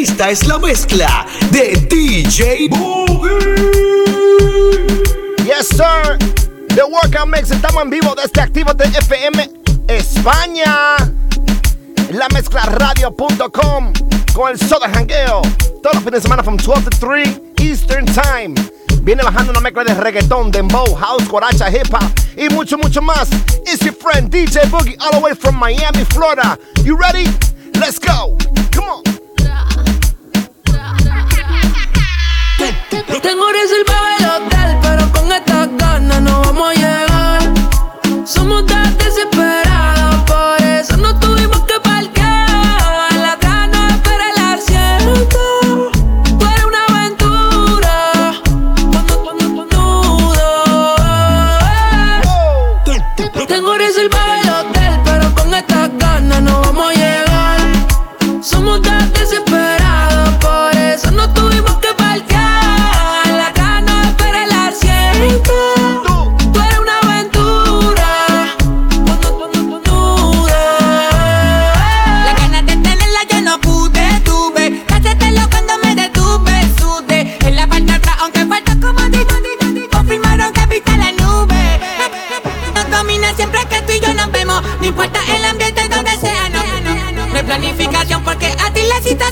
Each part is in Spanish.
Esta es la mezcla de DJ Boogie. Yes, sir. The Workout Mix. Estamos en vivo desde Activo de FM España. La mezcla radio.com con el Soda Hangueo. Todos los fines de semana from 12 to 3 Eastern Time. Viene bajando una mezcla de reggaetón, dembow, house, coracha, hip hop y mucho, mucho más. It's your friend DJ Boogie all the way from Miami, Florida. You ready? Let's go. Come on. Tengo reservado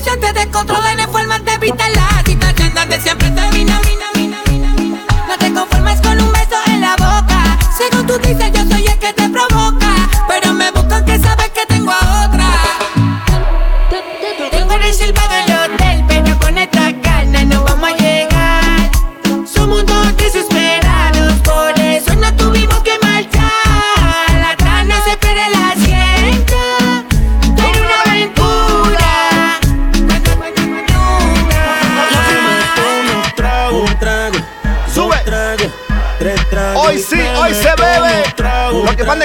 situación te descontrola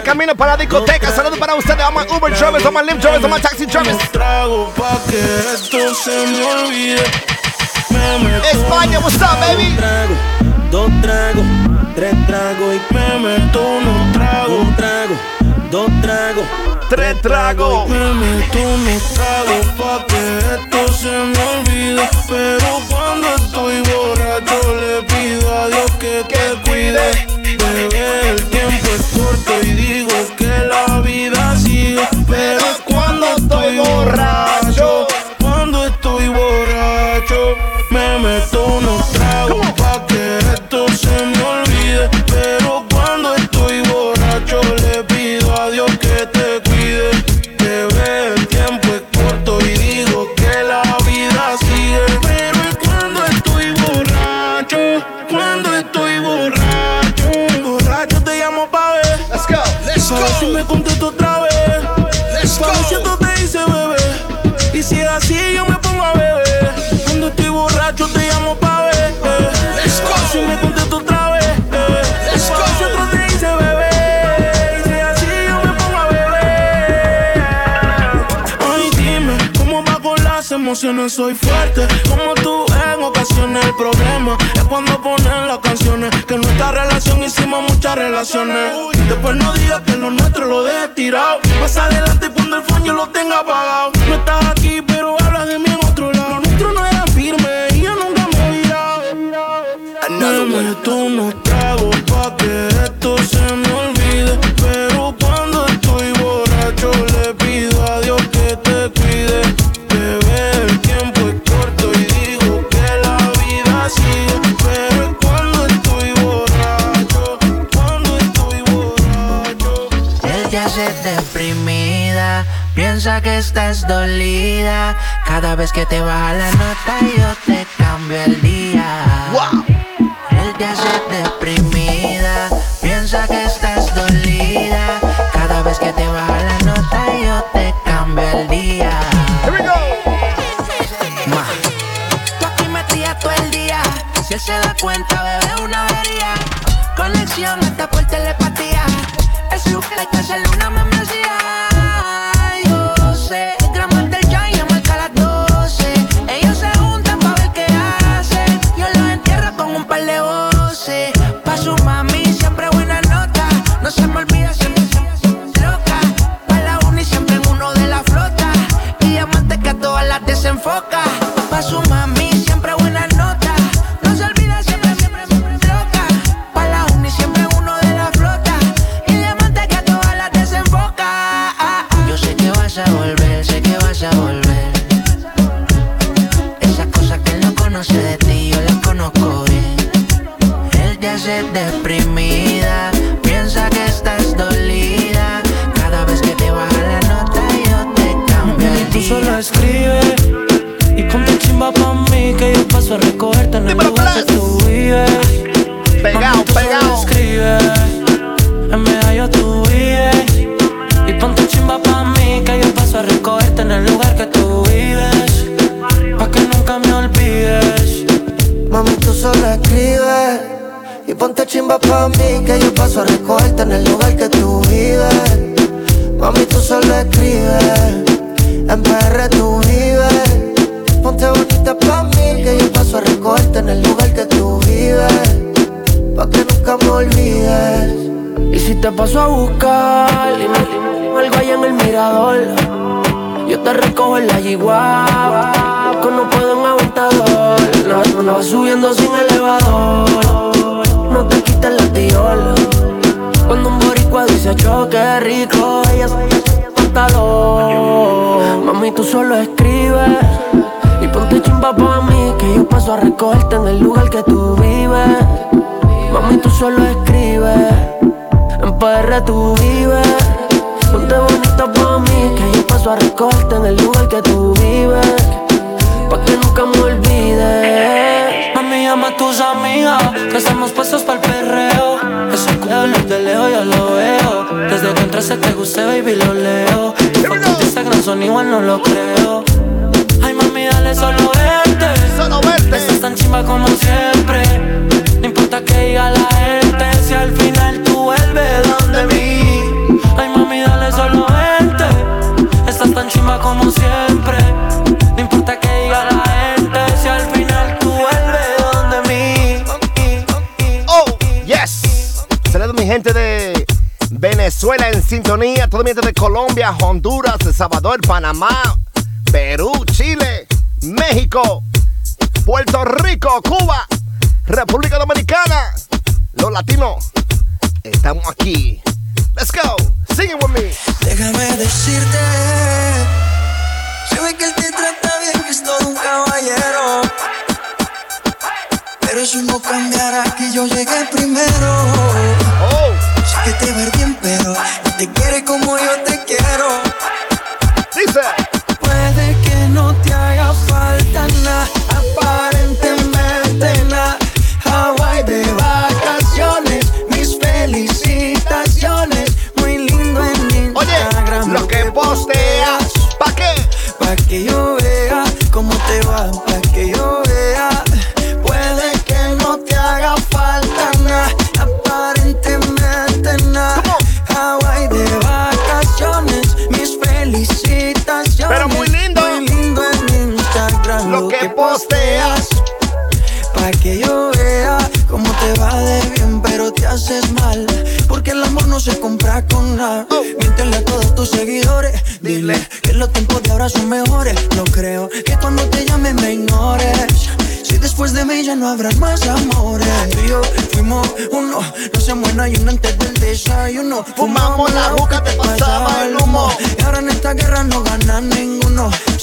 camino para la discoteca, saludos para ustedes. Vamos a Uber drivers, vamos a Lyft drivers, vamos a Taxi. Un trago pa' que esto se me olvide. Me España, what's up, baby? Un trago, dos tragos, tres tragos y me meto unos tragos. Un trago, dos tragos, Tres tragos. Me meto unos tragos pa' que esto se me olvide. Pero cuando estoy borracho le pido a Dios que te cuide. Emociones? Soy fuerte, como tú en ocasiones. El problema es cuando ponen las canciones. Que en nuestra relación hicimos muchas relaciones. Después no digas que lo nuestro lo dejes tirado. Más adelante cuando el yo lo tenga apagado. No estás aquí, pero hablas de mí en otro lado. Lo nuestro no era firme y yo nunca me he virado. Me meto unos tragos pa' que piensa que estás dolida. Cada vez que te baja la nota, yo te cambio el día. Wow. Él te hace deprimida, piensa que estás dolida. Cada vez que te baja la nota, yo te cambio el día. Here we go. Ma. Tú aquí me trías todo el día. Si él se da cuenta, bebé, una avería. En el lugar que tú vives. Mami, tú solo escribes. En PR tú vives. Ponte bonita pa' mí, que yo paso a recogerte en el lugar que tú vives. Pa' que nunca me olvides. Mami, llama a tus amigas, que estamos puestos para el perreo. Ese culo de lejos yo lo veo. Desde que entraste te gusté, baby, lo leo. Tus fotos de Instagram son igual, no lo creo. Ay, mami, dale solo chimba como siempre. No importa que diga la gente, si al final tú vuelves donde mí. Ay, mami, dale solo verte. Estás tan chimba como siempre. No importa que diga la gente, si al final tú vuelves donde mí. Oh, yes. Saludos mi gente de Venezuela en sintonía, todo mi gente de Colombia, Honduras, El Salvador, Panamá, Perú, Chile, México, Puerto Rico, Cuba, República Dominicana. Los latinos, estamos aquí. Let's go. Sing it with me. Déjame decirte, se ve que él te trata bien, que es todo un caballero. Pero eso no cambiará que yo llegué primero. Oh, Sé que te ver bien, pero no te quiere como yo te quiero. dice. Puede que no te haga falta nada, que yo vea cómo te va, pa' que yo vea. Puede que no te haga falta nada, aparentemente nada. Hawaii de vacaciones, mis felicitaciones. Pero muy lindo. Muy lindo en Instagram. Lo que posteas. Pa' que yo vea cómo te va de bien, pero te haces mal. No se compra con nada. Miéntele a todos tus seguidores. Dile que los tiempos de ahora son mejores. No creo que cuando te llame me ignores. Si después de mí ya no habrá más amores. Tú y yo fuimos uno, no se muera y uno antes del desayuno. Fumamos la juca, te pasaba el humo. Y ahora en esta guerra no gana ninguno.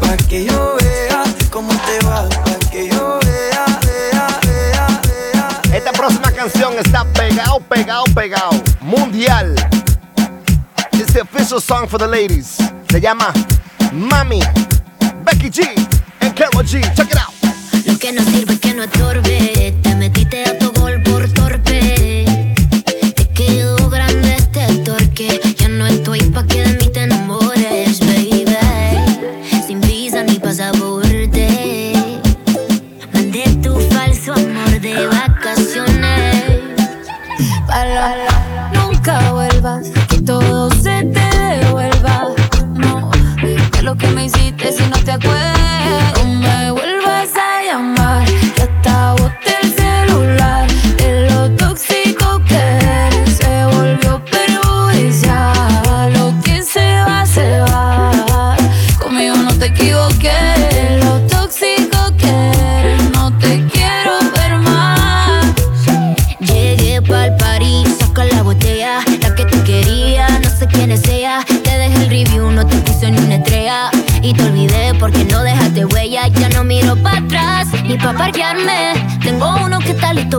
Pa' que yo vea cómo te va, pa' que yo vea, vea, vea, vea. Esta próxima canción está pegado, pegado, pegado. Mundial. It's the official song for the ladies. Se llama Mami. Becky G and Carol G. Check it out. Lo que no sirve que no estorbe.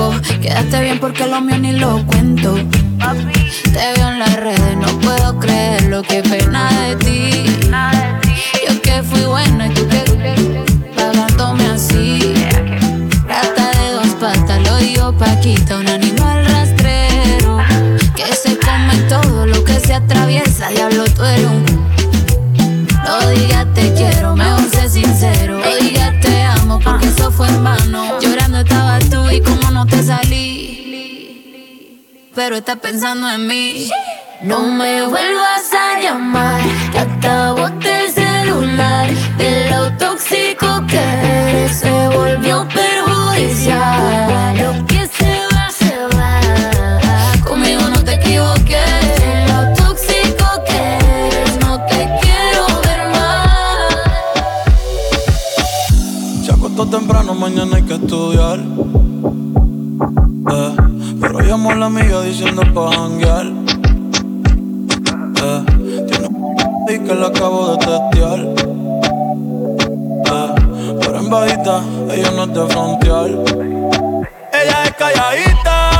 loco. Quédate bien porque lo mío ni lo cuento. Te veo en las redes, no puedo creer lo que pena de ti. Yo que fui buena y tú que pero estás pensando en mí. No me vuelvas a llamar, que acabaste el celular. De lo tóxico que eres, se volvió perjudicial. Lo que se va, se va. Conmigo no te equivoques. temprano, mañana hay que estudiar. Eh llamo la amiga diciendo pa' janguear. Eh, tiene un y que la acabo de testear. Eh, pero en bajita, ella no es de frontear. Ella es calladita.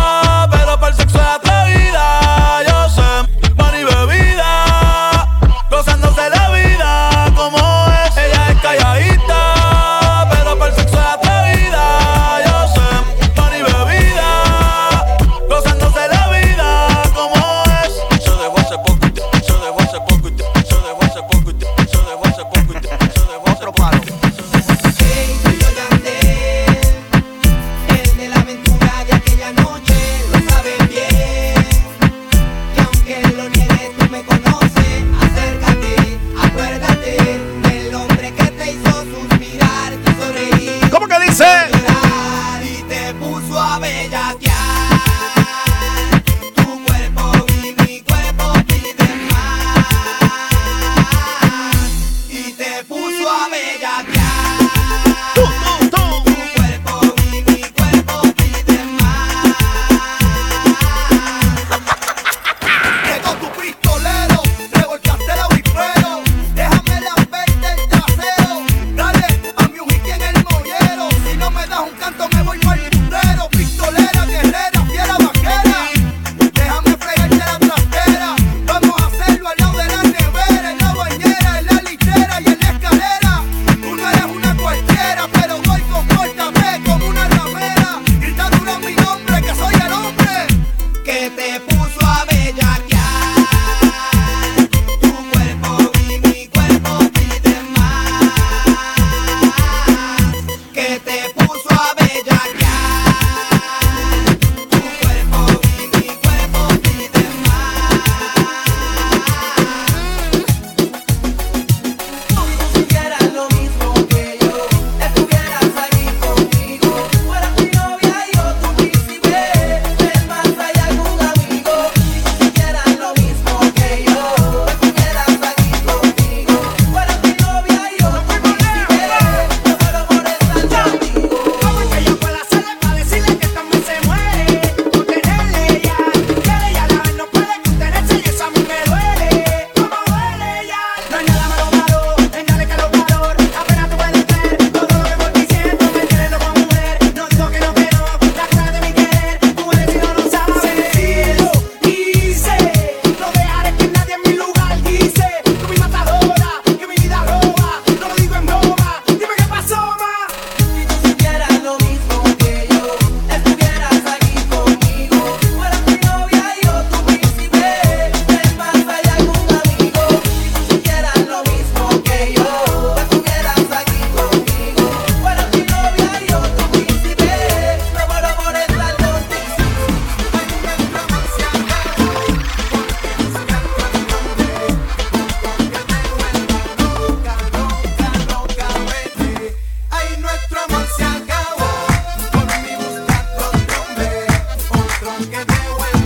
que te vuelva.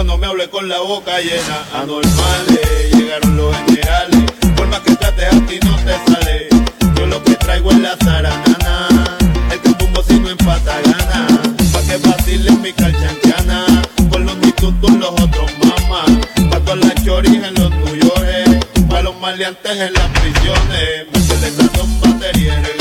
Pero no me hable con la boca llena. Anormales, llegaron los generales. Por más que trates a ti no te sale. Yo lo que traigo es la zaranana. El que un bocino empata gana. Pa' que vacilen mi calchancana. Con los nitutos los otros mamás. Pa' todas las choris en los York. Pa' los maleantes en las prisiones. Métele sazón, batería y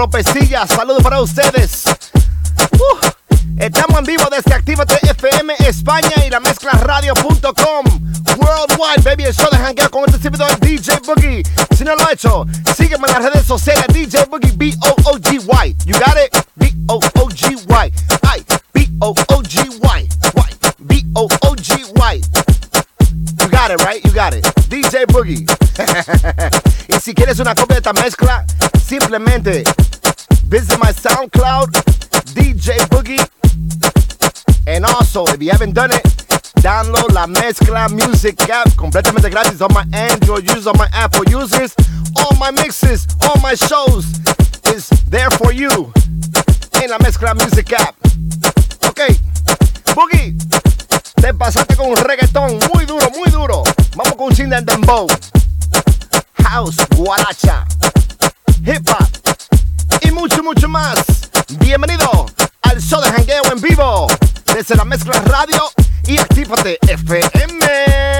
Saludos para ustedes. Uh, estamos en vivo desde Actívate FM España y la mezcla radio.com. Worldwide, baby, el show de hangueo con este servidor DJ Boogie. Si no lo ha hecho, sígueme en las redes sociales DJ Boogie B-O-O-G-Y. You got it? B-O-O-G-Y. Ay, B-O-O-G-Y. Got. DJ Boogie. y si quieres una copia de esta mezcla, simplemente visit my SoundCloud, DJ Boogie. And also, if you haven't done it, download la mezcla music app completamente gratis on my Android users, on my Apple users. All my mixes, all my shows is there for you en la mezcla music app. Ok, Boogie, te pasaste con un reggaetón muy duro, muy duro. Vamos con un chin de dembow. House, guaracha, hip hop y mucho, mucho más. Bienvenido al show de jangueo en vivo desde la mezcla radio y actívate FM.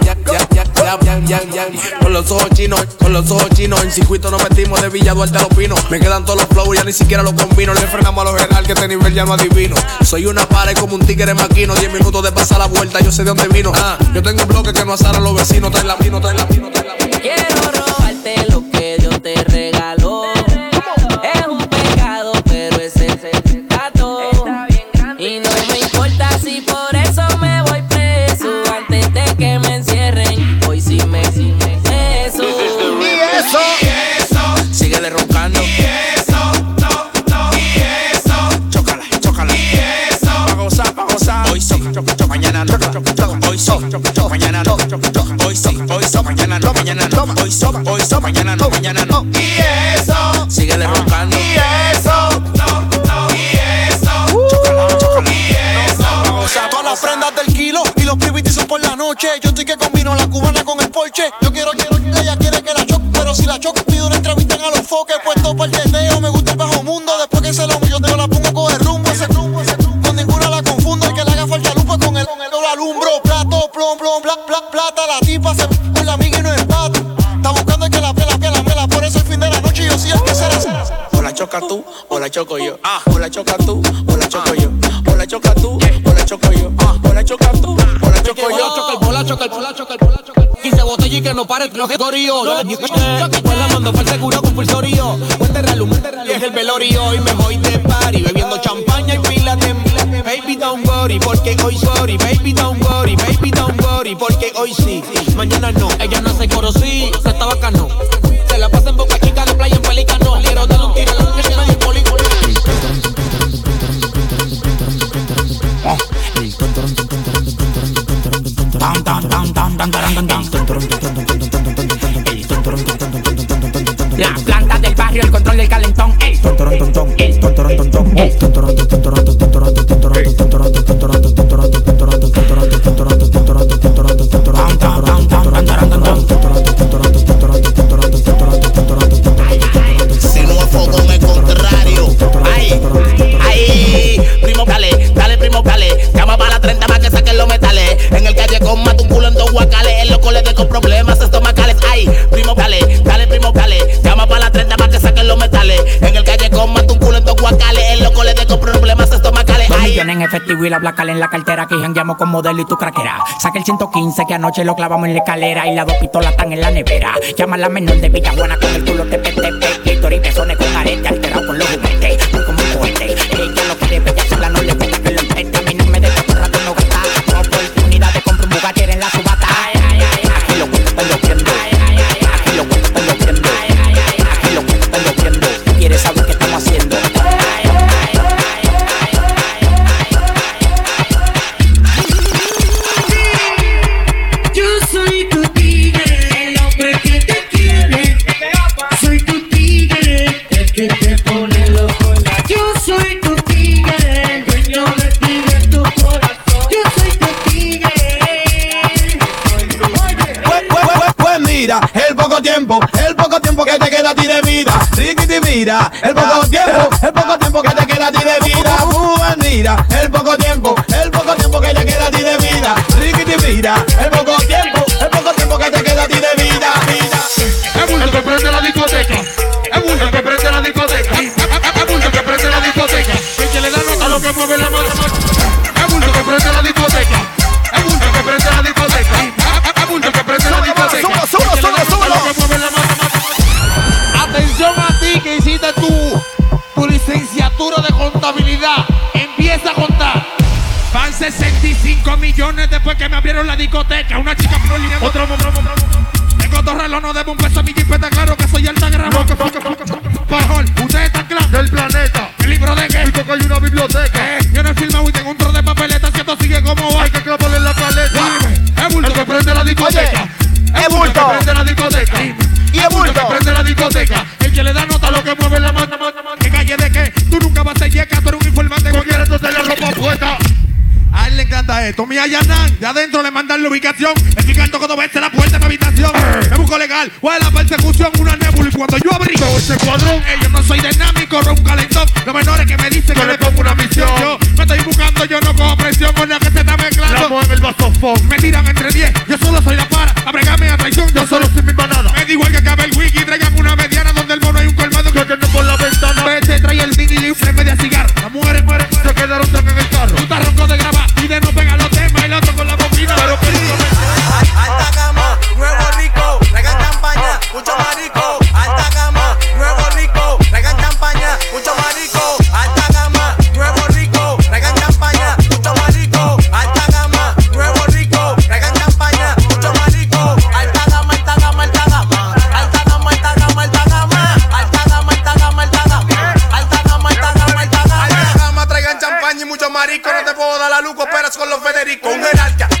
Con los ojos chinos, con los ojos chinos, en circuito nos metimos de Villa Duarte a los pinos. Me quedan todos los flows, ya ni siquiera los combino. Le frenamos a los general que este nivel ya no. Soy una pared como un tigre maquino. Diez minutos de pasar la vuelta, yo sé de dónde vino. Ah, yo tengo un bloque que no asara los vecinos. Trae la vino, trae la vino, trae la vino. Quiero robarte lo que Dios te regaló. casorio. Yo le dije que fue el seguro compulsorio. Cuente ralum, y es el velorio. Y me voy de party bebiendo champaña y pila de Baby don't worry, porque hoy sorry. Baby don't worry, baby don't worry, porque hoy sí. Mañana no, ella no hace coro, sí. Se está bacano la placal en la cartera que jangueamos con modelo y tu craquera. Saca el 115 que anoche lo clavamos en la escalera y las dos pistolas están en la nevera. Llama a la menor de Villabuena con el culo te pete, y pezones con arete alterado con los no mueve la mano. Es bulto que prende la discoteca. Es bulto que prende la discoteca. Es bulto que prende la discoteca. Solo, solo, solo, solo. Atención a ti que hiciste tu, tu licenciatura de contabilidad. Empieza a contar. Van 65 millones después que me abrieron la discoteca. Una chica prolina. Otro, otro, otro, otro. Tengo dos relojes, no debo un peso a mi jipeta. Claro que soy alta gramo. Que fue Eh, Tommy Ayanán, de adentro le mandan la ubicación. Explicando cuando ves la puerta de mi habitación. Me busco legal, o la persecución, una nébula. Y cuando yo abrigo ese cuadrón, eh, yo no soy dinámico, un calentón. Los menores que me dicen que le pongo una misión. Yo me estoy buscando, yo no cojo presión con la que se está mezclando. La el vasofón. Me tiran entre 10, yo solo soy la para. marico, no te puedo dar la luz, cooperas con los Federico, un jerarca.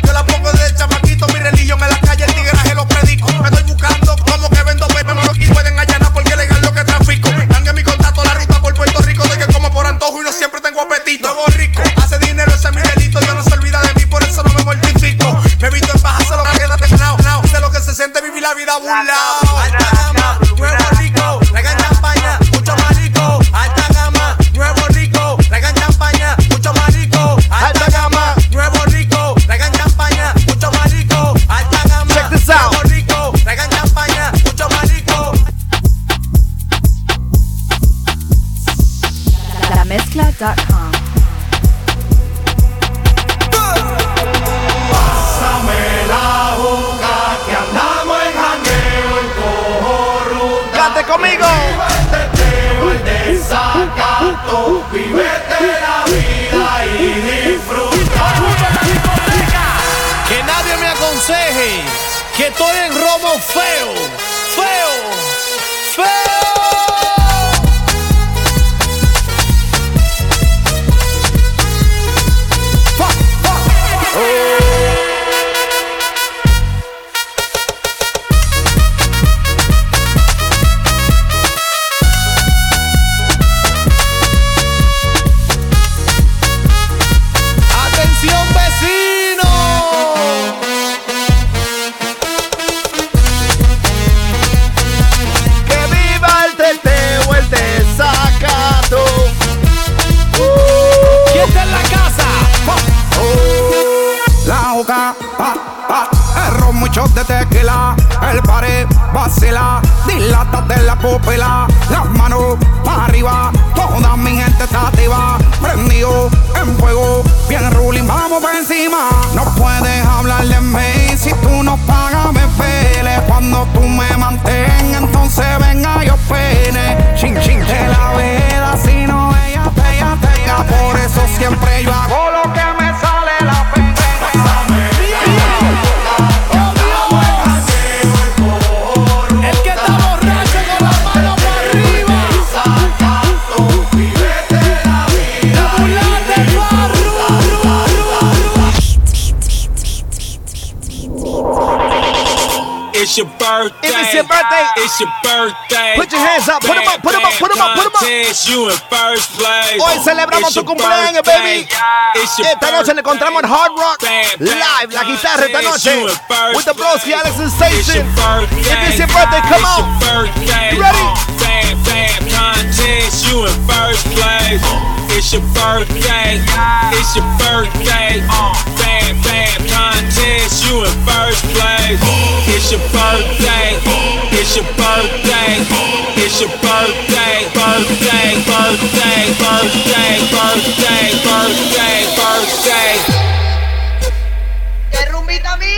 El ron, muchos de tequila, el pared vacila, dilata de la pupila, las manos para arriba, toda mi gente está activa, prendido en fuego, bien ruling, vamos por encima. No puedes hablarle en mí si tú no pagas, me pele. Cuando tú me mantengas, entonces venga yo pene. Chin, chin, de la veda, si no ella te, ella tenga. Por eso siempre yo hago lo que me It's your birthday. If it's your birthday, it's your birthday. Put your hands up, put 'em up, put 'em up, put 'em up, put 'em up. You in first place. Hoy celebramos tu cumpleaños, baby. Esta noche le encontramos en Hard Rock Live, la guitarra esta noche. With the broski Alex and Station. If it's your birthday, come on. You ready? Contest. You in first place. It's your birthday. It's your birthday. Fam, fam, contest. You in first place. It's your birthday. It's your birthday. It's your birthday. Birthday. Birthday. Birthday. Birthday. Birthday. Birthday. ¡Qué rumbita, amigo!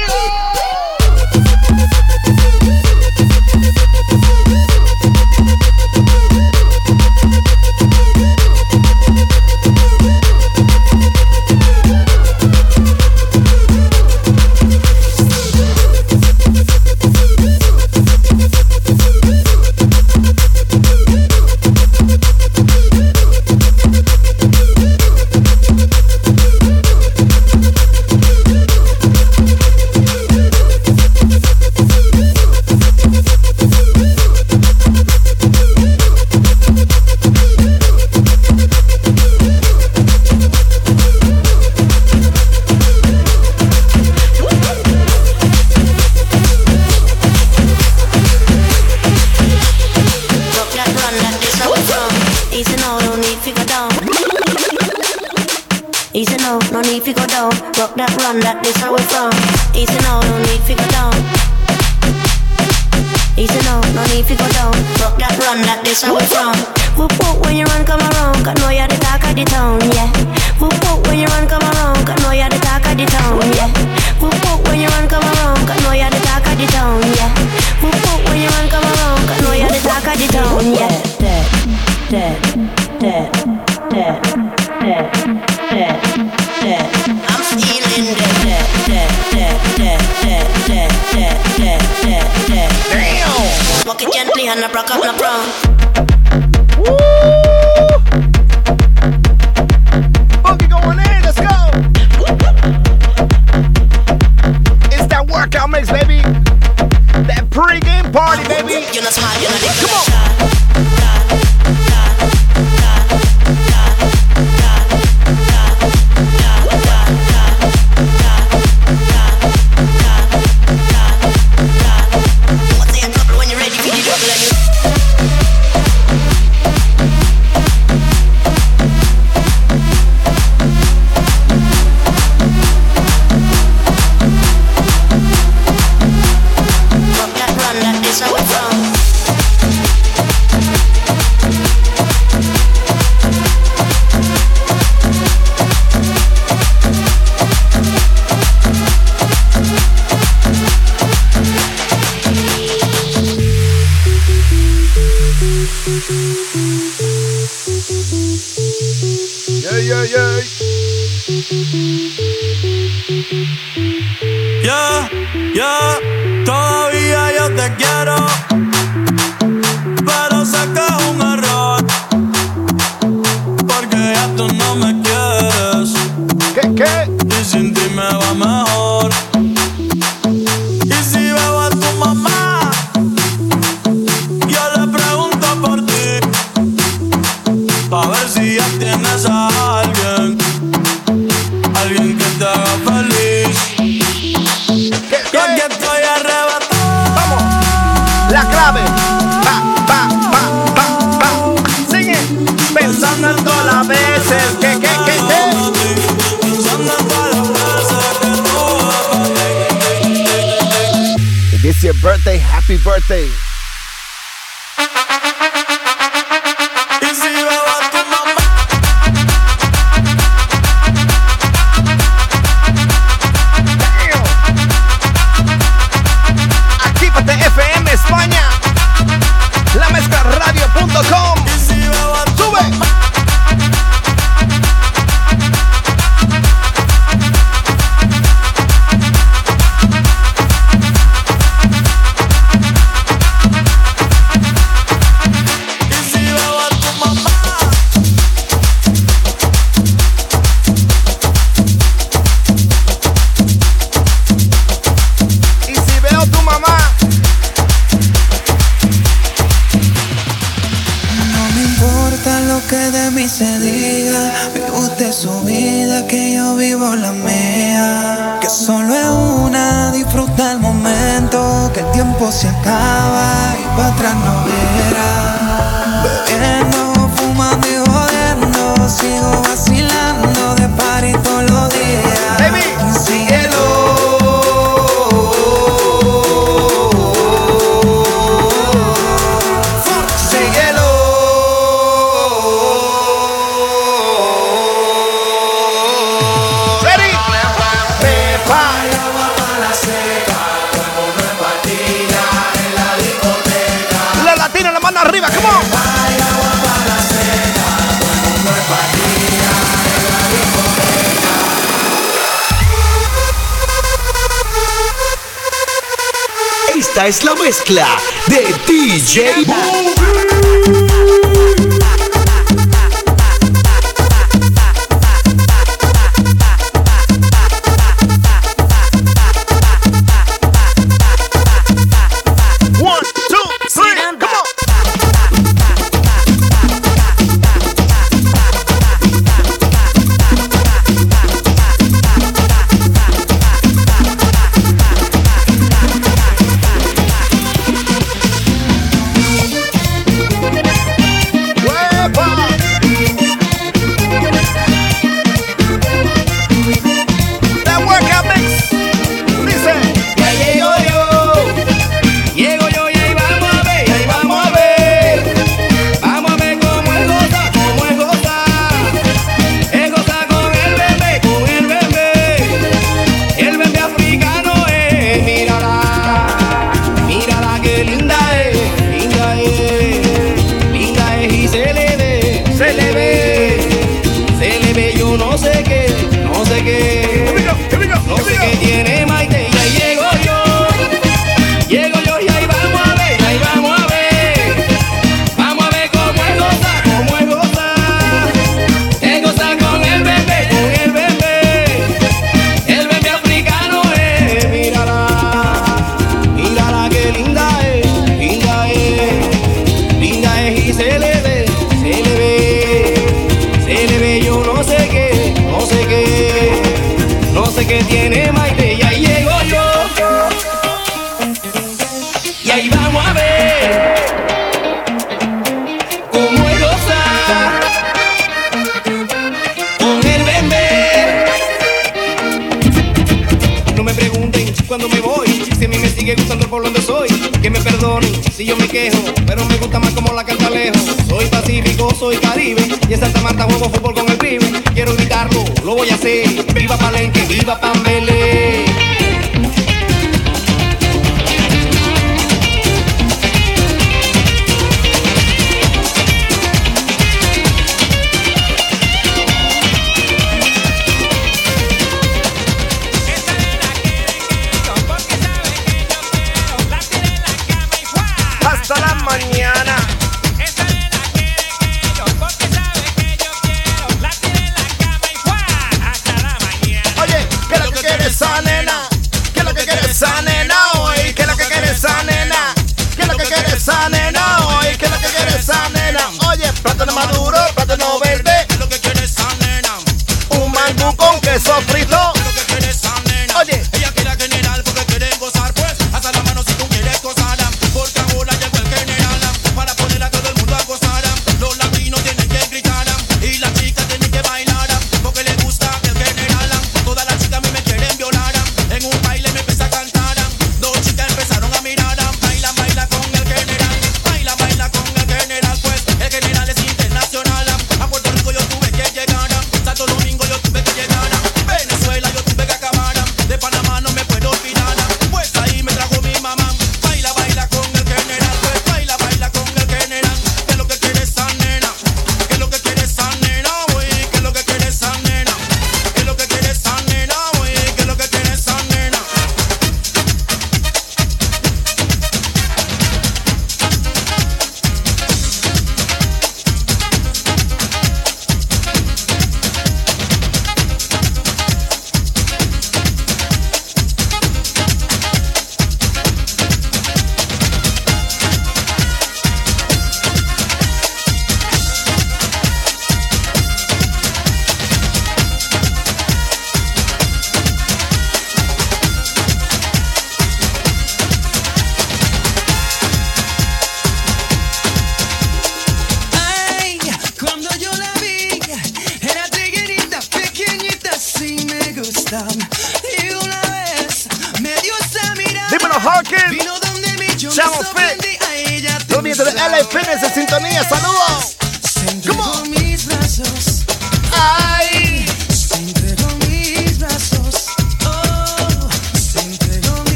Si yo me quejo, pero me gusta más como la canta lejos. Soy pacífico, soy caribe, y en Santa Marta juego fútbol con el pibe. Quiero invitarlo, lo voy a hacer. Viva Palenque, viva Pambelé.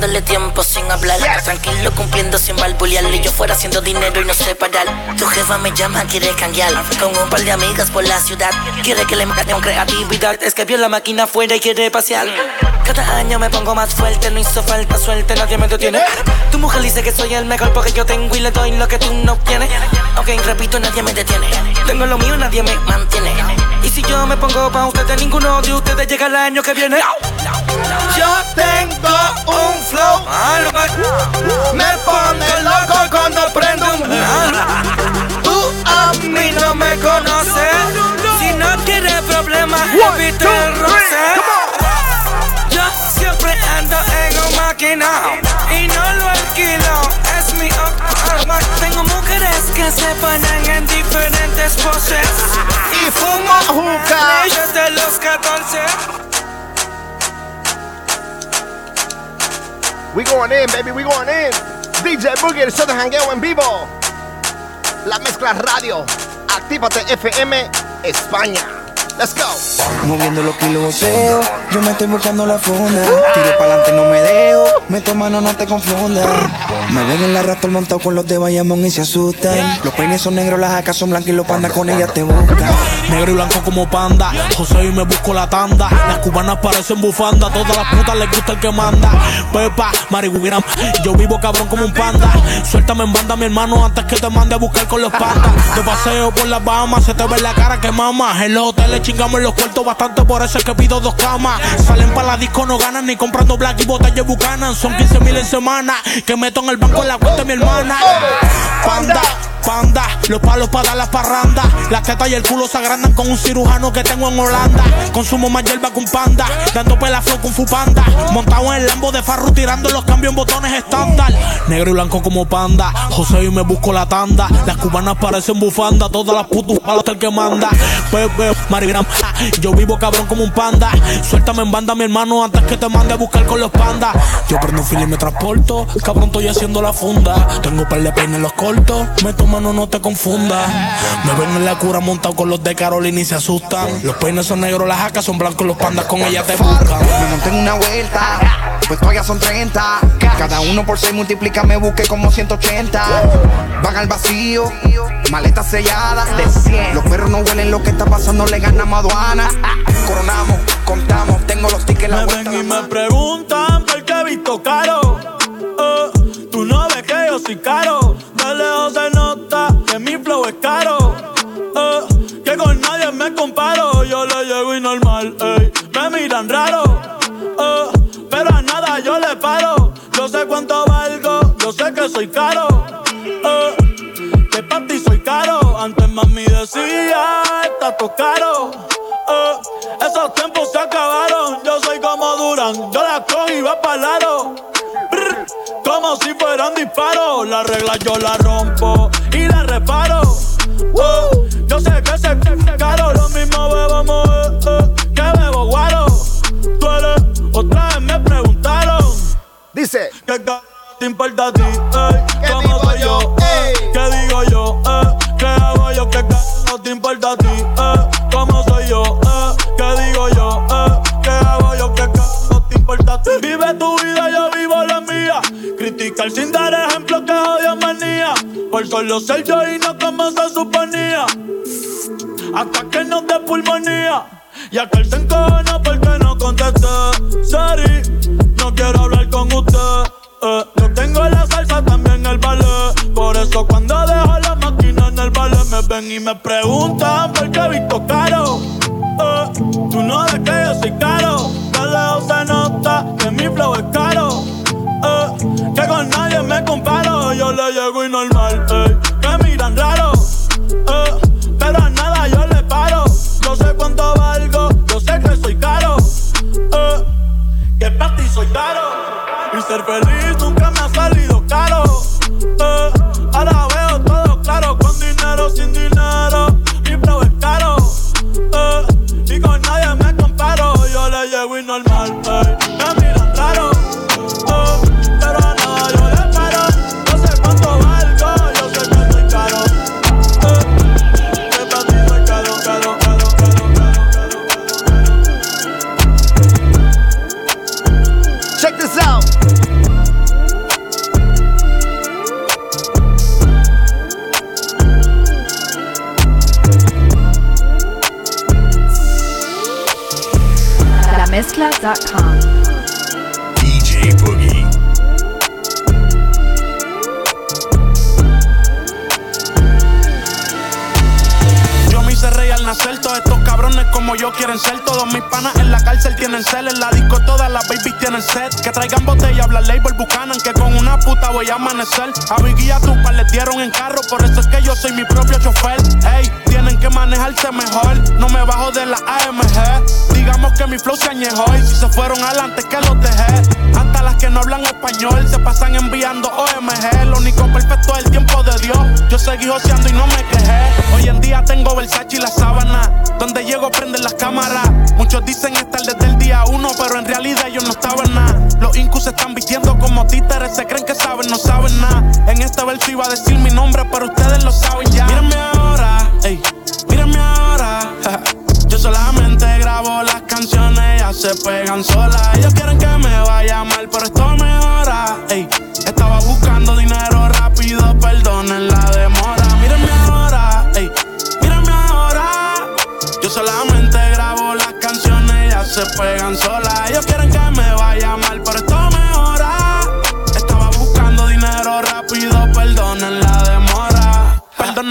dándole tiempo sin hablar. Tranquilo, cumpliendo sin balbulearle. Yo fuera haciendo dinero y no sé separar. Tu jefa me llama, quiere cambiar. Con un par de amigas por la ciudad. Quiere que le mate con creatividad. Es que vio la máquina afuera y quiere pasear. Cada año me pongo más fuerte, no hizo falta suerte, nadie me detiene. Tu mujer dice que soy el mejor porque yo tengo y le doy lo que tú no tienes. Ok, repito, nadie me detiene. Tengo lo mío, nadie me mantiene. Y si yo me pongo pa' ustedes, ninguno de ustedes llega el año que viene. baby, te. Yo siempre ando en un maquinao y no lo alquilo, es mi arma. Tengo mujeres que se ponen en diferentes poses. Y fumo juca. Desde los 14. We going in, baby, we going in. DJ Boogie, el show de jangueo en vivo. La mezcla radio. Actívate FM España. Let's go. Moviendo los kilos yo me estoy buscando la funda. Tiro para adelante, no me dejo. Meto mano, no te confundas. Me ven en la raptor montado con los de Bayamón y se asustan. Los peines son negros, las jacas son blancas y los pandas con ellas te buscan. Negro y blanco como panda. José y me busco la tanda. Las cubanas parecen bufanda. Todas las putas les gusta el que manda. Pepa, marihuana. Yo vivo cabrón como un panda. Suéltame en banda, mi hermano, antes que te mande a buscar con los pandas. De paseo por las Bahamas, se te ve la cara que mama. En los hoteles chingamos los cuartos bastante, por eso es que pido dos camas. Salen para la disco, no ganan ni comprando black y botellas bucanan. Son 15 mil en semana. Que meto en el banco en la cuenta de mi hermana. Panda. Panda, los palos para dar las parrandas. Las tetas y el culo se agrandan con un cirujano que tengo en Holanda. Consumo más hierba un panda. Dando pela flow con fupanda. Montado en el lambo de farro tirando los cambios en botones estándar. Negro y blanco como panda. José y me busco la tanda. Las cubanas parecen bufanda. Todas las putas palos el que manda. Pepe, marigram. Yo vivo cabrón como un panda. Suéltame en banda, mi hermano, antes que te mande a buscar con los pandas. Yo prendo un fil y me transporto. Cabrón, estoy haciendo la funda. Tengo par de peines los cortos. Me mano, no te confundas. Me ven en la cura montado con los de Carolina y se asustan. Los peines son negros, las jacas son blancos, los pandas con ella te buscan. Me monté en una vuelta, pues todavía son 30. Cada uno por 6 multiplica, me busqué como 180. Van al vacío, maleta sellada de 100. Los perros no huelen lo que está pasando, le ganamos aduana. Coronamos, contamos, tengo los tickets la Me vuelta. ven y me preguntan por qué he visto caro. Eh, tú no ves que yo soy caro. Caro. Eh, esos tiempos se acabaron. Yo soy como Duran, yo la cojo y va para lado. Brr, Como si fueran disparos. La regla yo la rompo y la reparo. Eh, yo sé que se caro. Lo mismo bebamos eh, eh, que bebo guaro. Tú eres, otra vez me preguntaron. Dice. ¿Qué te importa a ti? Ey, ¿Cómo soy yo? Ey, ¿Qué digo yo? Eh, ¿Qué hago yo? ¿Qué Criticar sin dar ejemplo que odio manía. Por solo ser yo y no como se suponía. Hasta que nos dé pulmonía. Y aquel se encojona porque no contesté. Se fueron adelante que los dejé. Hasta las que no hablan español se pasan enviando OMG. Lo único perfecto es el tiempo de Dios. Yo seguí joseando y no me quejé. Hoy en día tengo Versace y la sábana. Donde llego prenden las cámaras. Muchos dicen estar desde el día uno, pero en realidad ellos no estaban nada. Los incus se están vistiendo como títeres, se creen que saben, no saben nada. En este verso iba a decir mi nombre, pero ustedes lo saben ya. Mírenme se pegan solas. Ellos quieren que me vaya mal, pero esto mejora. Ey, estaba buscando dinero rápido, perdonen la demora. Mírenme ahora, ey, mírenme ahora. Yo solamente grabo las canciones, ya se pegan solas.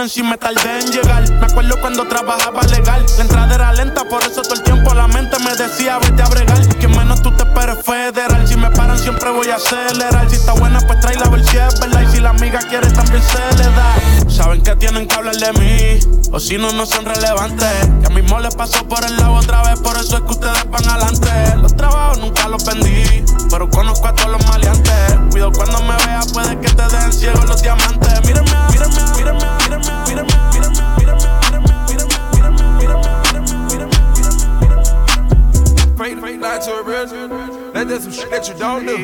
Si me tardé en llegar. Me acuerdo cuando trabajaba legal. La entrada era lenta, por eso todo el tiempo la mente me decía vete a bregar. Que menos tú te esperes federal. Si me paran, siempre voy a acelerar. Si está buena, pues trae la ver si es verdad. Y si la amiga quiere, también se le da. Saben que tienen que hablar de mí. O si no, no son relevantes. Ya mismo les pasó por el lado otra vez. Por eso es que ustedes van adelante. Los trabajos nunca los vendí. Pero conozco a todos los maleantes. Cuido cuando me veas, puede que te den ciego los diamantes. Mírenme, mírenme, mírenme, Fake, fake, to a real. That's just some shit that you don't do.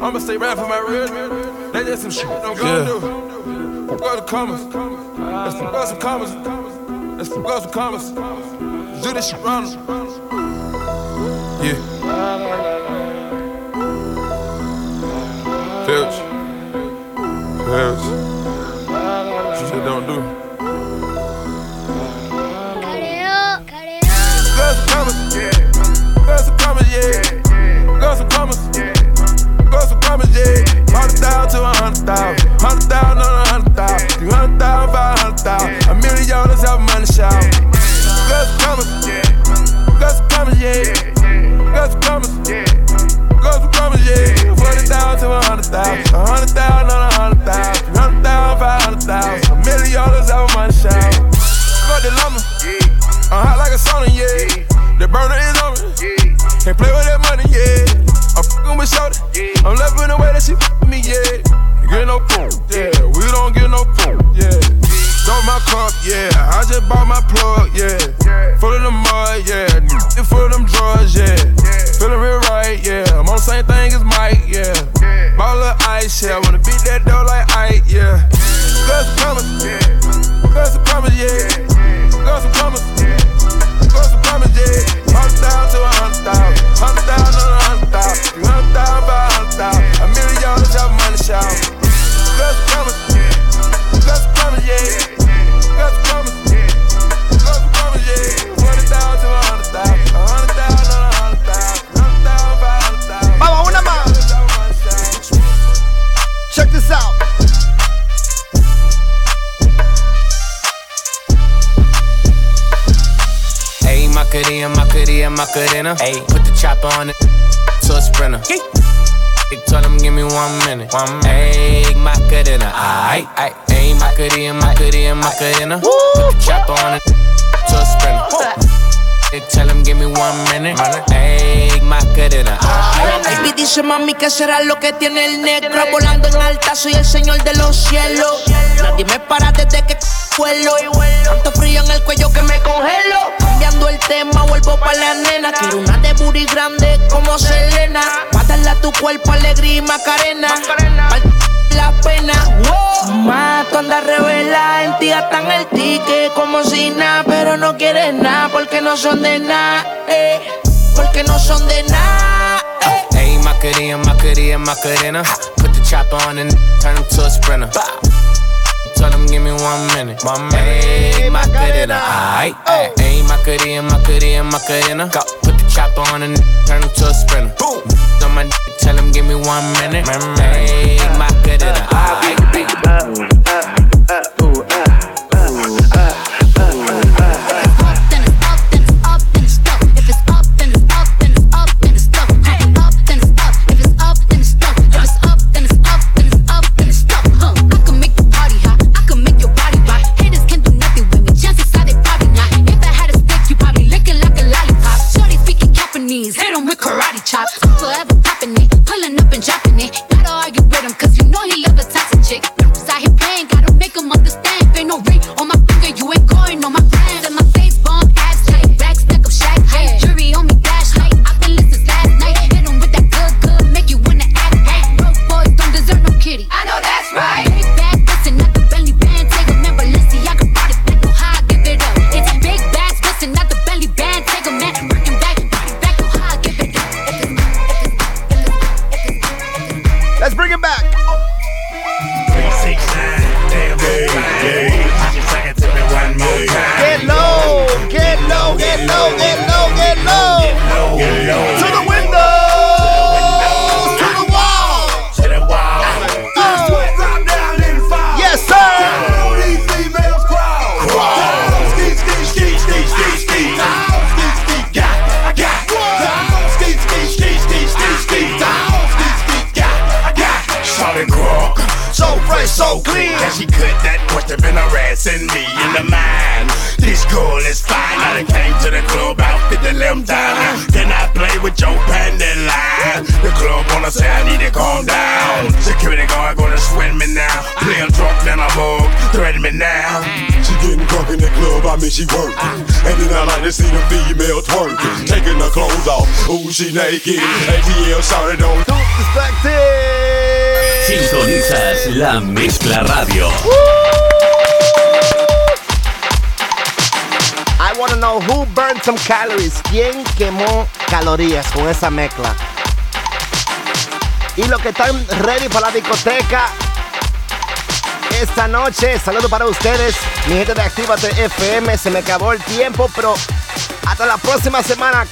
I'ma stay rap for my real. That's just some shit I'm gonna do. Go to commas. Let's go some commas. Let's go some commas. Do this shit round. Yeah. Hundred thousand. Hundred thousand on a hundred thousand. Three hundred thousand, five hundred thousand. A million dollars have money shout. Go some commas. Go some commas, yeah. Commas. Go some commas, yeah. Forty thousand to a hundred thousand. A hundred thousand on a hundred thousand. Three hundred thousand, five hundred thousand. A million dollars have money shout. Got the lumber. I'm hot like a sauna, yeah. The burner cup, yeah. I just bought my plug, yeah. Chopper on it to a sprinter. They told him give me one minute. One minute. Ayy, Macarena, aight, aight. Ayy, Macarena, Macarena, Macarena. Put the chopper on it to a sprinter. Tell him give me. Baby dice mami que será lo que tiene el negro Volando en alta, soy el señor de los cielos. Nadie me para desde que vuelo. Tanto frío en el cuello que me congelo. Cambiando el tema, vuelvo pa' la nena. Quiero una de booty grande como Selena. Pa' darle a tu cuerpo alegría y macarena la pena, wow. Más tú andas revela, en ti gastan el ticket como si nada, pero no quieres nada porque no son de nada, eh, porque no son de nada. Ayy, Macarena, Macarena, Macarena. Put the chopper on and turn him to a sprinter. Told him give me one minute. One minute. Ayy, Macarena. Ayy, Macarena, Macarena, Macarena. Go. Put the chopper on and turn him to a sprinter. Boom. On my dick, tell him give me one minute. Ayy, Macarena, aight. Hit she naked. ATL sorry don't Sintonizas la mezcla radio. I wanna know who burned some calories. ¿Quién quemó calorías con esa mezcla? Y los que están ready para la discoteca esta noche, saludo para ustedes, mi gente de Actívate FM. Se me acabó el tiempo, pero hasta la próxima semana.